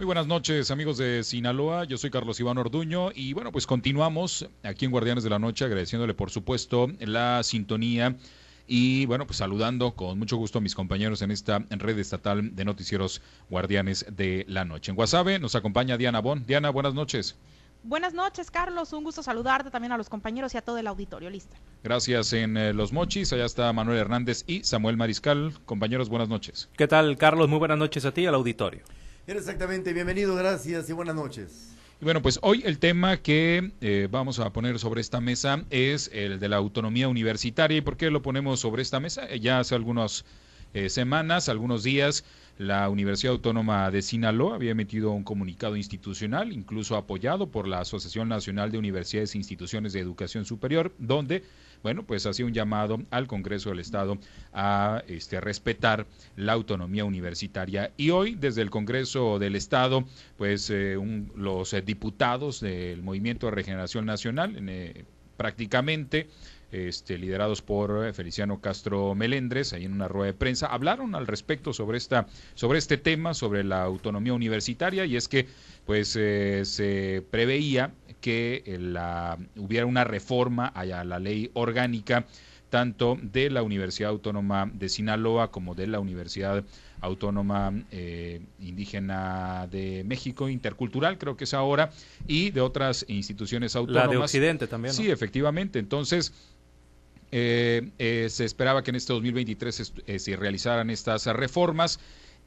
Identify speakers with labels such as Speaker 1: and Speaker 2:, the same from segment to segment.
Speaker 1: Muy buenas noches, amigos de Sinaloa. Yo soy Carlos Iván Orduño y bueno, pues continuamos aquí en Guardianes de la Noche agradeciéndole por supuesto la sintonía y bueno, pues saludando con mucho gusto a mis compañeros en esta red estatal de noticieros Guardianes de la Noche. En Guasave nos acompaña Diana Bon. Diana, buenas noches.
Speaker 2: Buenas noches, Carlos. Un gusto saludarte también a los compañeros y a todo el auditorio. Lista.
Speaker 1: Gracias en eh, Los Mochis. Allá está Manuel Hernández y Samuel Mariscal. Compañeros, buenas noches.
Speaker 3: ¿Qué tal, Carlos? Muy buenas noches a ti y al auditorio.
Speaker 4: Exactamente, bienvenido, gracias y buenas noches.
Speaker 1: Y bueno, pues hoy el tema que eh, vamos a poner sobre esta mesa es el de la autonomía universitaria. ¿Y por qué lo ponemos sobre esta mesa? Eh, ya hace algunas eh, semanas, algunos días, la Universidad Autónoma de Sinaloa había emitido un comunicado institucional, incluso apoyado por la Asociación Nacional de Universidades e Instituciones de Educación Superior, donde bueno, pues hacía un llamado al Congreso del Estado a este, respetar la autonomía universitaria. Y hoy, desde el Congreso del Estado, pues eh, los eh, diputados del Movimiento de Regeneración Nacional, eh, prácticamente, este, liderados por Feliciano Castro Melendres, ahí en una rueda de prensa, hablaron al respecto sobre esta, sobre este tema, sobre la autonomía universitaria, y es que pues se preveía que eh, la, hubiera una reforma a la ley orgánica tanto de la Universidad Autónoma de Sinaloa como de la Universidad Autónoma eh, Indígena de México, Intercultural, creo que es ahora, y de otras instituciones autónomas.
Speaker 3: La de Occidente también.
Speaker 1: Sí, efectivamente. Entonces, eh, se esperaba que en este 2023 se realizaran estas reformas.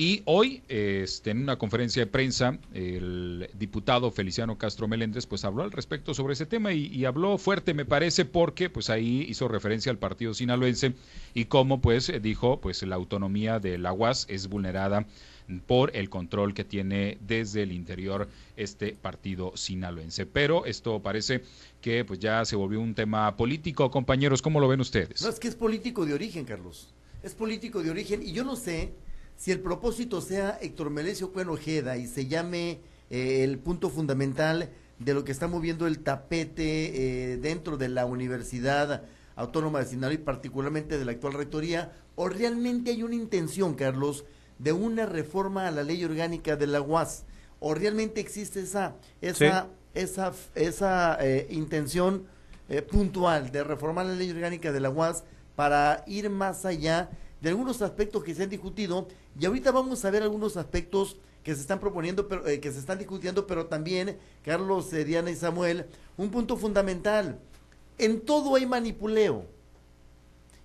Speaker 1: Y hoy, este, en una conferencia de prensa, el diputado Feliciano Castro Meléndez pues habló al respecto sobre ese tema y, habló fuerte, me parece, porque pues ahí hizo referencia al partido sinaloense y cómo pues dijo pues la autonomía de la UAS es vulnerada por el control que tiene desde el interior este partido sinaloense. Pero esto parece que pues ya se volvió un tema político, compañeros, ¿cómo lo ven ustedes?
Speaker 4: No, es que es político de origen, Carlos. Es político de origen y yo no sé si el propósito sea Héctor Melesio Cuen Ojeda y se llame eh, el punto fundamental de lo que está moviendo el tapete eh, dentro de la Universidad Autónoma de Sinaloa y particularmente de la actual rectoría, o realmente hay una intención, Carlos, de una reforma a la ley orgánica de la UAS, o realmente existe esa, esa, esa, esa eh, intención puntual de reformar la ley orgánica de la UAS para ir más allá de algunos aspectos que se han discutido y ahorita vamos a ver algunos aspectos que se están proponiendo, pero, eh, que se están discutiendo, pero también, Carlos, eh, Diana y Samuel, un punto fundamental. En todo hay manipuleo.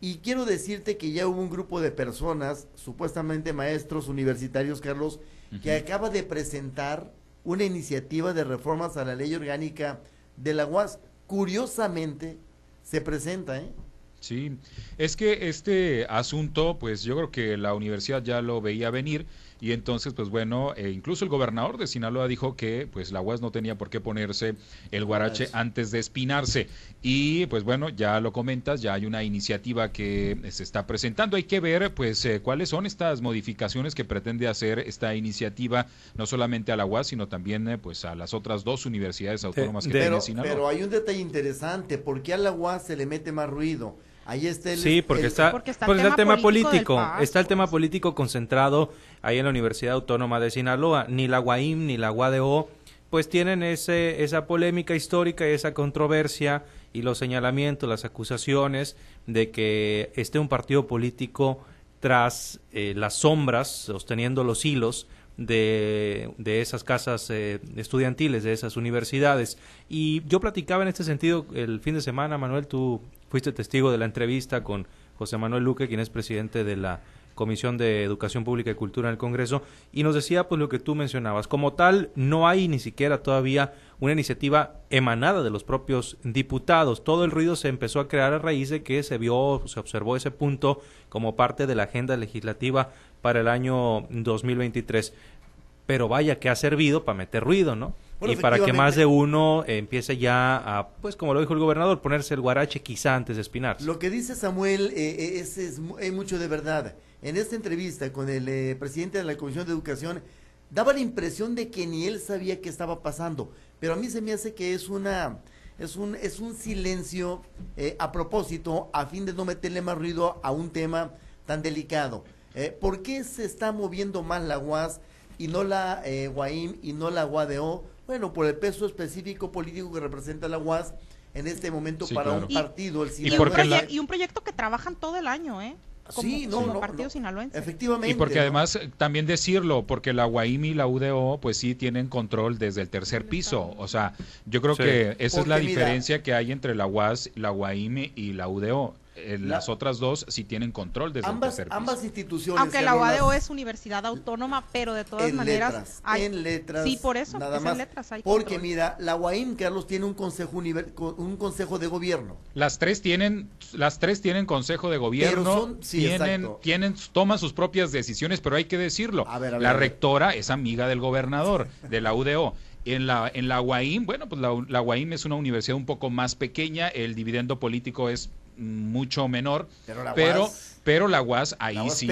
Speaker 4: Y quiero decirte que ya hubo un grupo de personas, supuestamente maestros universitarios, Carlos, que acaba de presentar una iniciativa de reformas a la ley orgánica de la UAS. Curiosamente, se presenta, ¿eh?
Speaker 1: Sí, es que este asunto, pues yo creo que la universidad ya lo veía venir y entonces, pues bueno, eh, incluso el gobernador de Sinaloa dijo que pues la UAS no tenía por qué ponerse el guarache antes de espinarse. Y pues bueno, ya lo comentas, ya hay una iniciativa que se está presentando. Hay que ver pues eh, cuáles son estas modificaciones que pretende hacer esta iniciativa, no solamente a la UAS, sino también eh, pues a las otras dos universidades autónomas que tiene Sinaloa.
Speaker 4: Pero hay un detalle interesante, ¿por qué a la UAS se le mete más ruido? Ahí está el,
Speaker 3: sí, porque, está, el, tema político, está el tema político concentrado ahí en la Universidad Autónoma de Sinaloa. Ni la UAIM ni la UADO pues tienen ese, esa polémica histórica, y esa controversia y los señalamientos, las acusaciones de que esté un partido político tras eh, las sombras, sosteniendo los hilos de, de esas casas eh, estudiantiles, de esas universidades. Y yo platicaba en este sentido el fin de semana, Manuel, tú fuiste testigo de la entrevista con José Manuel Luque, quien es presidente de la Comisión de Educación Pública y Cultura en el Congreso, y nos decía pues lo que tú mencionabas. Como tal, no hay ni siquiera todavía una iniciativa emanada de los propios diputados. Todo el ruido se empezó a crear a raíz de que se vio, se observó ese punto como parte de la agenda legislativa para el año 2023. Pero vaya que ha servido para meter ruido, ¿no? Y para que más de uno empiece ya a, pues como lo dijo el gobernador, ponerse el guarache quizá antes de espinar.
Speaker 4: Lo que dice Samuel eh, eh, es, es, mucho de verdad. En esta entrevista con el eh, presidente de la Comisión de Educación, daba la impresión de que ni él sabía qué estaba pasando, pero a mí se me hace que es una es un es un silencio a propósito a fin de no meterle más ruido a un tema tan delicado. ¿Por qué se está moviendo más la UAS? y no la eh, Guaim y no la UADO, bueno, por el peso específico político que representa la UAS en este momento para un partido, el
Speaker 2: y, y, un proyecto que trabajan todo el año, ¿eh? sí, no, no, partido sinaloense.
Speaker 4: Efectivamente.
Speaker 1: Y porque además, también decirlo, porque la UAIM y la UDO, pues sí tienen control desde el tercer piso. O sea, yo creo que esa es la diferencia que hay entre la UAS, la UAIM y la UDO las otras dos sí tienen control desde
Speaker 4: ambas,
Speaker 1: el
Speaker 4: Ambas instituciones.
Speaker 2: Aunque la UADO es universidad autónoma, pero de todas maneras.
Speaker 4: en letras.
Speaker 2: Sí, por eso.
Speaker 4: Nada más. letras hay porque mira, la UAIM, Carlos, tiene un consejo, un consejo de gobierno.
Speaker 1: Las tres tienen, las tres tienen consejo de gobierno. tienen, tienen, toman sus propias decisiones, pero hay que decirlo. la rectora es amiga del gobernador, de la UDO. En la, en la UAIM, bueno, pues la, la UAIM es una universidad un poco más pequeña, el dividendo político es mucho menor, pero, pero la UAS ahí sí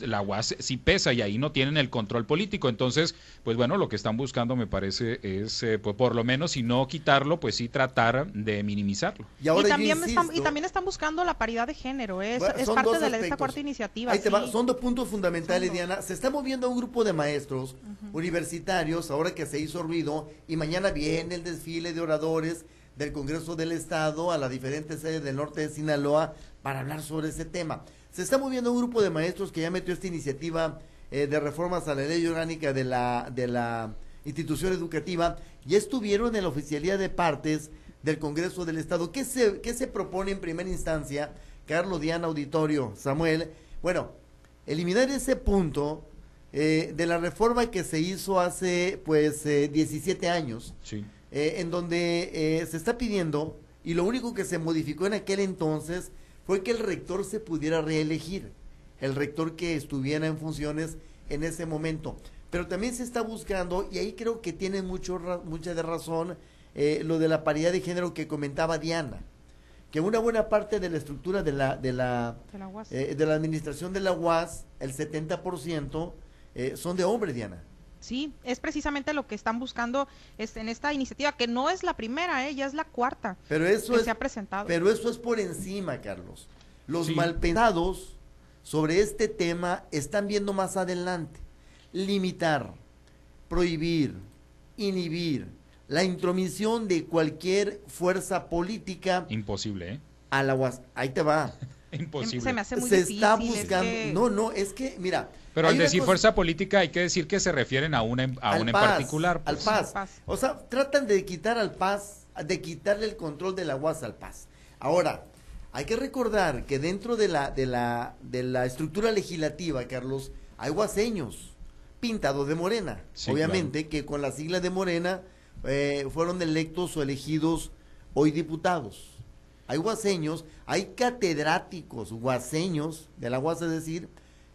Speaker 1: la UAS sí pesa y ahí no tienen el control político. Entonces, pues bueno, lo que están buscando me parece es, eh, pues por lo menos, si no quitarlo, pues sí tratar de minimizarlo.
Speaker 2: Y, también, están, y también están buscando la paridad de género, es, es parte de esta cuarta iniciativa.
Speaker 4: Son dos puntos fundamentales, Diana. Se está moviendo un grupo de maestros universitarios, ahora que se hizo ruido, y mañana viene el desfile de oradores del Congreso del Estado a las diferentes sedes del norte de Sinaloa para hablar sobre ese tema. Se está moviendo un grupo de maestros que ya metió esta iniciativa eh, de reformas a la ley orgánica de la, de la institución educativa y estuvieron en la oficialía de partes del Congreso del Estado. ¿Qué se, qué se propone en primera instancia, Carlos Diana Auditorio, Samuel? Bueno, eliminar ese punto eh, de la reforma que se hizo hace pues eh, 17 años.
Speaker 1: Sí
Speaker 4: eh, en donde eh, se está pidiendo, y lo único que se modificó en aquel entonces fue que el rector se pudiera reelegir, el rector que estuviera en funciones en ese momento. Pero también se está buscando, y ahí creo que tiene mucho, mucha de razón, eh, lo de la paridad de género que comentaba Diana que una buena parte de la estructura de la de la de la, administración de la UAS, el 70% son de hombres, Diana.
Speaker 2: Sí, es precisamente lo que están buscando este, en esta iniciativa, que no es la primera, ¿eh? ya es la cuarta
Speaker 4: pero eso
Speaker 2: que se ha presentado.
Speaker 4: Pero eso es por encima, Carlos. Los malpensados sobre este tema están viendo más adelante. Limitar, prohibir, inhibir la intromisión de cualquier fuerza política.
Speaker 1: Imposible, ¿eh?
Speaker 4: A la Ahí te va.
Speaker 1: Imposible.
Speaker 2: Se me hace muy Se
Speaker 4: está buscando. No, no, es que, mira
Speaker 1: pero al decir fuerza política hay que decir que se refieren a una, a una en particular.
Speaker 4: Al pues. paz. O sea, tratan de quitar al paz, de quitarle el control de la UAS al paz. Ahora, hay que recordar que dentro de la, de la, de la estructura legislativa, Carlos, hay guaseños pintados de morena. Obviamente que con la sigla de morena eh, fueron electos o elegidos hoy diputados. Hay guaseños, hay catedráticos guaseños de la UAS, es decir,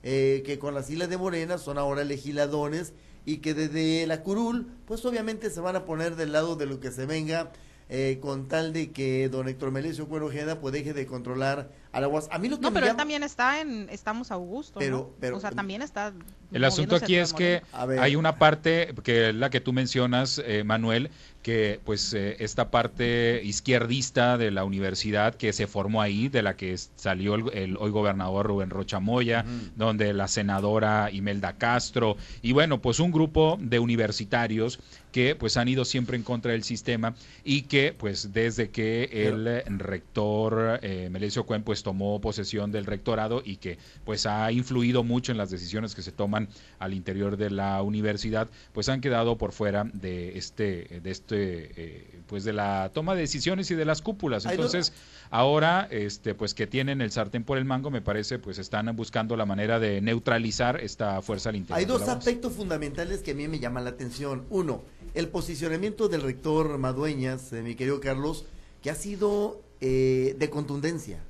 Speaker 4: eh, que con las Islas de Morena son ahora legisladores y que desde la curul, pues obviamente se van a poner del lado de lo que se venga eh, con tal de que don Héctor Melesio Cuero Ojeda pues deje de controlar a la UAS. A mí lo que
Speaker 2: no, pero él también está en Estamos Augusto, pero, pero o sea, también está
Speaker 1: El asunto aquí es que hay una parte que es la que tú mencionas, eh, Manuel, que pues eh, esta parte izquierdista de la universidad que se formó ahí, de la que salió el, hoy gobernador Rubén Rocha Moya, donde la senadora Imelda Castro, y bueno, pues un grupo de universitarios que pues han ido siempre en contra del sistema y que pues desde que el rector eh, Melesio Cuen pues tomó posesión del rectorado y que pues ha influido mucho en las decisiones que se toman al interior de la universidad, pues han quedado por fuera de este de este eh, pues de la toma de decisiones y de las cúpulas. Entonces, ahora, este, pues que tienen el sartén por el mango, me parece, pues están buscando la manera de neutralizar esta fuerza al interior.
Speaker 4: Hay dos aspectos fundamentales que a mí me llaman la atención. Uno, el posicionamiento del rector Madueñas, mi querido Carlos, que ha sido eh, de contundencia,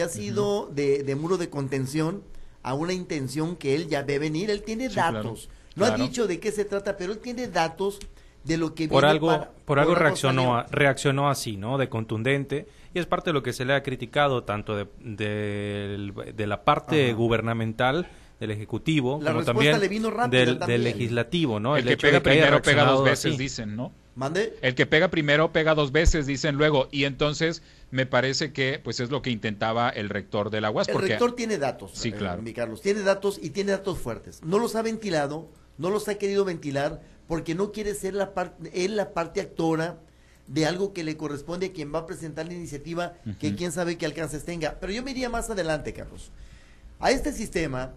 Speaker 4: que ha sido de, muro de contención a una intención que él ya ve venir. Él tiene datos. No ha dicho de qué se trata, pero él tiene datos de lo que
Speaker 3: por algo por, algo reaccionó reaccionó así no de contundente. Y es parte de lo que se le ha criticado tanto de, de, la parte gubernamental del ejecutivo como también del, legislativo no
Speaker 1: el, que pega primero pega dos veces dicen no
Speaker 4: ¿Mande?
Speaker 1: el que pega primero pega dos veces dicen luego y entonces me parece que pues es lo que intentaba el rector de la UAS
Speaker 4: el rector tiene datos
Speaker 1: sí claro
Speaker 4: mi Carlos tiene datos y tiene datos fuertes no los ha ventilado no los ha querido ventilar porque no quiere ser la parte, él la parte actora de algo que le corresponde a quien va a presentar la iniciativa, que quién sabe qué alcances tenga. Pero yo me iría más adelante, Carlos. A este sistema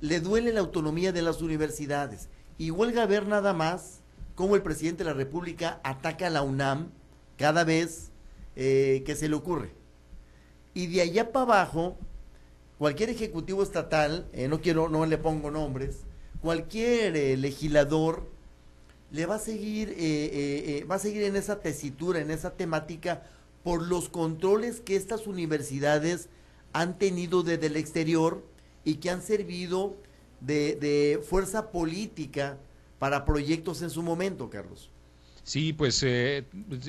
Speaker 4: le duele la autonomía de las universidades y huelga ver nada más cómo el presidente de la República ataca a la UNAM cada vez eh, que se le ocurre. Y de allá para abajo, cualquier ejecutivo estatal, eh, no quiero, no le pongo nombres, cualquier eh, legislador le va a seguir, va a seguir en esa tesitura, en esa temática, por los controles que estas universidades han tenido desde el exterior y que han servido de, de fuerza política para proyectos en su momento, Carlos.
Speaker 1: Sí, pues eh,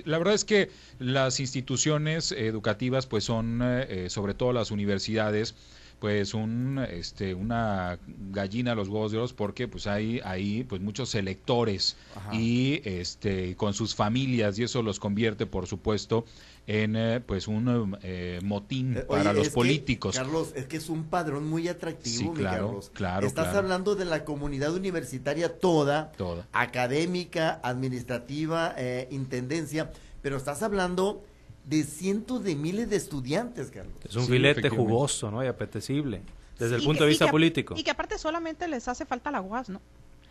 Speaker 1: la verdad es que las instituciones educativas, pues son, eh, sobre todo las universidades, pues un este una gallina a los huevos de oro porque pues hay ahí pues muchos electores y este con sus familias y eso los convierte por supuesto en eh, pues un eh, motín para los políticos.
Speaker 4: Carlos, es que es un padrón muy atractivo,
Speaker 1: sí, claro,
Speaker 4: Carlos.
Speaker 1: Claro,
Speaker 4: Estás hablando de la comunidad universitaria toda,
Speaker 1: toda.
Speaker 4: académica, administrativa, eh, intendencia, pero estás hablando de cientos de miles de estudiantes, Carlos.
Speaker 3: Es un filete jugoso, ¿no? Y apetecible, desde el punto de vista político.
Speaker 2: Y que aparte solamente les hace falta la UAS, ¿no?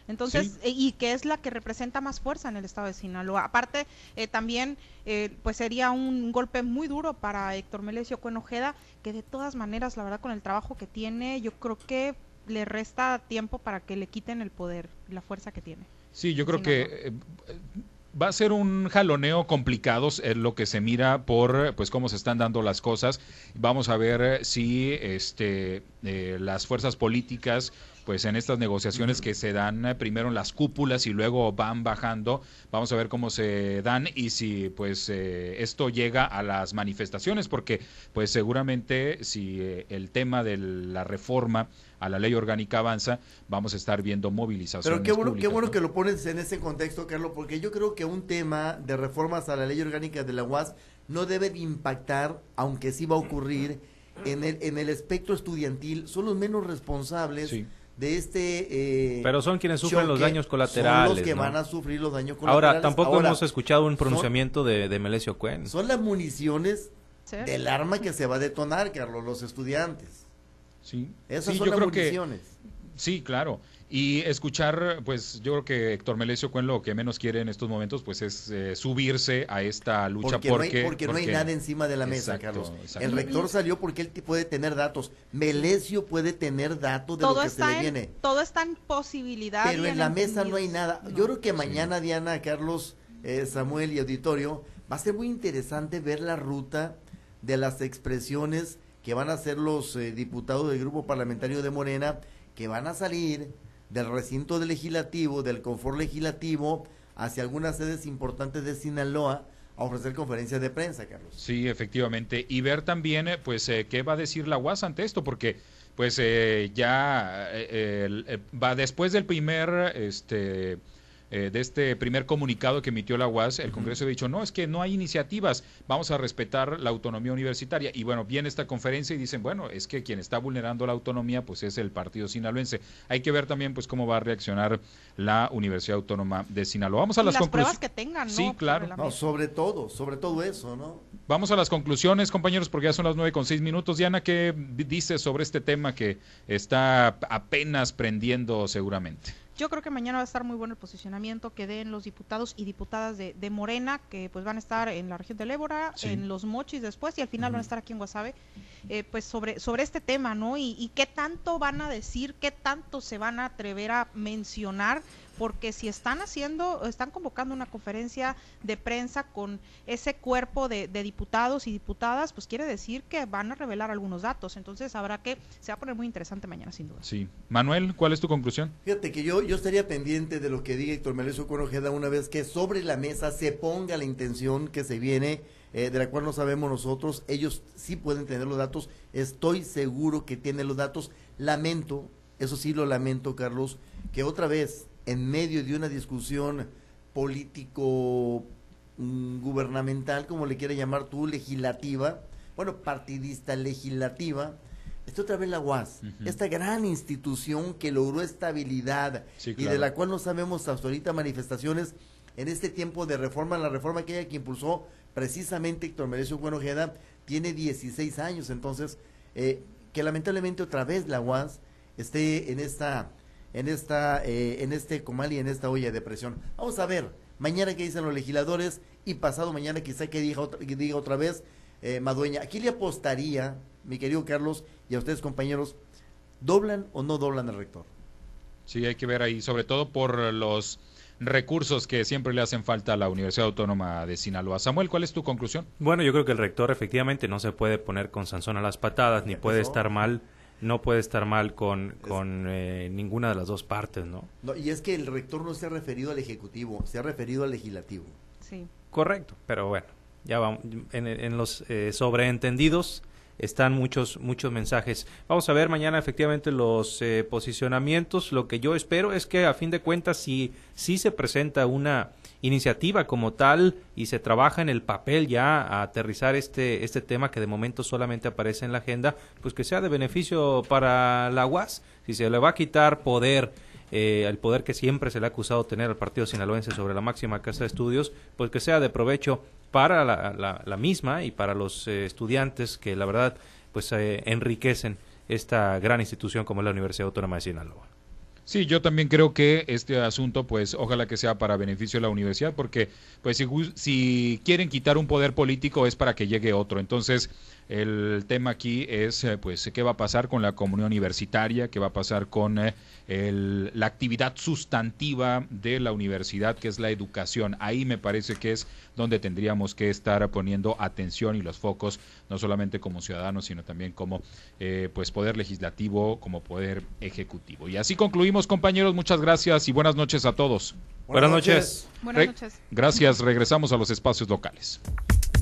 Speaker 2: Entonces, eh, y que es la que representa más fuerza en el estado de Sinaloa. Aparte, eh, también, eh, pues sería un golpe muy duro para Héctor Melesio Cuenojeda, que de todas maneras, la verdad, con el trabajo que tiene, yo creo que le resta tiempo para que le quiten el poder, la fuerza que tiene.
Speaker 1: Sí, yo creo que va a ser un jaloneo complicado es lo que se mira por pues cómo se están dando las cosas. Vamos a ver si este eh, las fuerzas políticas pues en estas negociaciones que se dan eh, primero en las cúpulas y luego van bajando, vamos a ver cómo se dan y si pues eh, esto llega a las manifestaciones, porque pues seguramente si el tema de la reforma a la ley orgánica avanza, vamos a estar viendo movilizaciones.
Speaker 4: Pero qué bueno, qué bueno que lo pones en ese contexto, Carlos, porque yo creo que un tema de reformas a la ley orgánica de la UAS no debe impactar, aunque sí va a ocurrir, en el, en el espectro estudiantil. Son los menos responsables. de este
Speaker 3: eh, pero son quienes sufren los daños colaterales son
Speaker 4: los que van a sufrir los daños
Speaker 3: colaterales. ahora tampoco hemos escuchado un pronunciamiento de, de Melesio Cuen.
Speaker 4: son las municiones del arma que se va a detonar Carlos los estudiantes.
Speaker 1: Sí,
Speaker 4: Esas
Speaker 1: son
Speaker 4: yo
Speaker 1: creo
Speaker 4: que
Speaker 1: sí, claro. Y escuchar, pues yo creo que Héctor Melesio Cuen lo que menos quiere en estos momentos, pues es eh, subirse a esta lucha
Speaker 4: porque,
Speaker 1: porque,
Speaker 4: no, hay, porque, no hay nada encima de la mesa, Carlos. El rector salió porque él puede tener datos. Melesio puede tener datos de lo que se le viene.
Speaker 2: todo está en posibilidad.
Speaker 4: Pero en la mesa no hay nada. yo creo que mañana, Diana, Carlos, eh, Samuel y auditorio, va a ser muy interesante ver la ruta de las expresiones que van a ser los eh, diputados del grupo parlamentario de Morena, que van a salir del recinto legislativo, del confort legislativo, hacia algunas sedes importantes de Sinaloa a ofrecer conferencias de prensa, Carlos.
Speaker 1: Sí, efectivamente. Y ver también, eh, pues, eh, qué va a decir la UAS ante esto, porque, pues, ya va después del primer, este eh, de este primer comunicado que emitió la UAS, el Congreso ha dicho, no, es que no hay iniciativas, vamos a respetar la autonomía universitaria. Y bueno, viene esta conferencia y dicen, bueno, es que quien está vulnerando la autonomía, pues es el partido sinaloense. Hay que ver también, pues, cómo va a reaccionar la Universidad Autónoma de Sinaloa. Vamos a las, conclusiones.
Speaker 2: que tengan,
Speaker 1: Sí, claro.
Speaker 4: No, sobre todo, sobre todo eso, ¿no?
Speaker 1: Vamos a las conclusiones, compañeros, porque ya son las nueve con seis minutos. Diana, ¿qué dices sobre este tema que está apenas prendiendo seguramente?
Speaker 2: Yo creo que mañana va a estar muy bueno el posicionamiento que den los diputados y diputadas de, Morena, que pues van a estar en la región del Ébora, en los Mochis después y al final van a estar aquí en Guasave, eh, pues sobre, sobre este tema, ¿no? Y, y qué tanto van a decir, qué tanto se van a atrever a mencionar porque si están haciendo, están convocando una conferencia de prensa con ese cuerpo de, diputados y diputadas, pues quiere decir que van a revelar algunos datos. Entonces habrá que, se va a poner muy interesante mañana, sin duda.
Speaker 1: Sí. Manuel, ¿cuál es tu conclusión?
Speaker 4: Fíjate que yo, yo estaría pendiente de lo que diga Héctor Melesio Conojeda una vez que sobre la mesa se ponga la intención que se viene, eh, de la cual no sabemos nosotros. Ellos sí pueden tener los datos. Estoy seguro que tienen los datos. Lamento, eso sí lo lamento, Carlos, que otra vez en medio de una discusión político mm, gubernamental, como le quiere llamar tú, legislativa, bueno, partidista legislativa, está otra vez la UAS, esta gran institución que logró estabilidad y de la cual no sabemos hasta ahorita manifestaciones en este tiempo de reforma, la reforma aquella que impulsó precisamente Héctor Merecio Bueno Ojeda, tiene 16 años, entonces, eh, que lamentablemente otra vez la UAS esté en esta, en esta, eh, en este comal y en esta olla de presión. Vamos a ver, mañana qué dicen los legisladores y pasado mañana quizá que diga otra, que diga otra vez eh, Madueña. Aquí le apostaría, mi querido Carlos, y a ustedes compañeros, ¿doblan o no doblan el rector?
Speaker 1: Sí, hay que ver ahí, sobre todo por los recursos que siempre le hacen falta a la Universidad Autónoma de Sinaloa. Samuel, ¿cuál es tu conclusión?
Speaker 3: Bueno, yo creo que el rector efectivamente no se puede poner con Sansón a las patadas, ni puede estar mal, no puede estar mal con, con eh, ninguna de las dos partes, ¿no?
Speaker 4: ¿no? Y es que el rector no se ha referido al Ejecutivo, se ha referido al Legislativo.
Speaker 2: Sí.
Speaker 3: Correcto, pero bueno, ya vamos, en, en los eh, sobreentendidos están muchos muchos mensajes. Vamos a ver mañana efectivamente los eh, posicionamientos. Lo que yo espero es que a fin de cuentas si si se presenta una iniciativa como tal y se trabaja en el papel ya a aterrizar este este tema que de momento solamente aparece en la agenda, pues que sea de beneficio para la UAS. Si se le va a quitar poder eh, el poder que siempre se le ha acusado tener al partido sinaloense sobre la máxima casa de estudios, pues que sea de provecho para la, la, misma y para los eh, estudiantes que la verdad pues eh, enriquecen esta gran institución como es la Universidad Autónoma de Sinaloa.
Speaker 1: Sí, yo también creo que este asunto, pues, ojalá que sea para beneficio de la universidad, porque, pues, si, quieren quitar un poder político es para que llegue otro. Entonces, el tema aquí es, eh, pues, qué va a pasar con la comunidad universitaria, qué va a pasar con eh, la actividad sustantiva de la universidad, que es la educación. Ahí me parece que es donde tendríamos que estar poniendo atención y los focos, no solamente como ciudadanos, sino también como, eh, pues, poder legislativo, como poder ejecutivo. Y así concluimos, compañeros. Muchas gracias y buenas noches a todos.
Speaker 3: Buenas, noches.
Speaker 2: Buenas noches.
Speaker 1: Gracias. Regresamos a los espacios locales.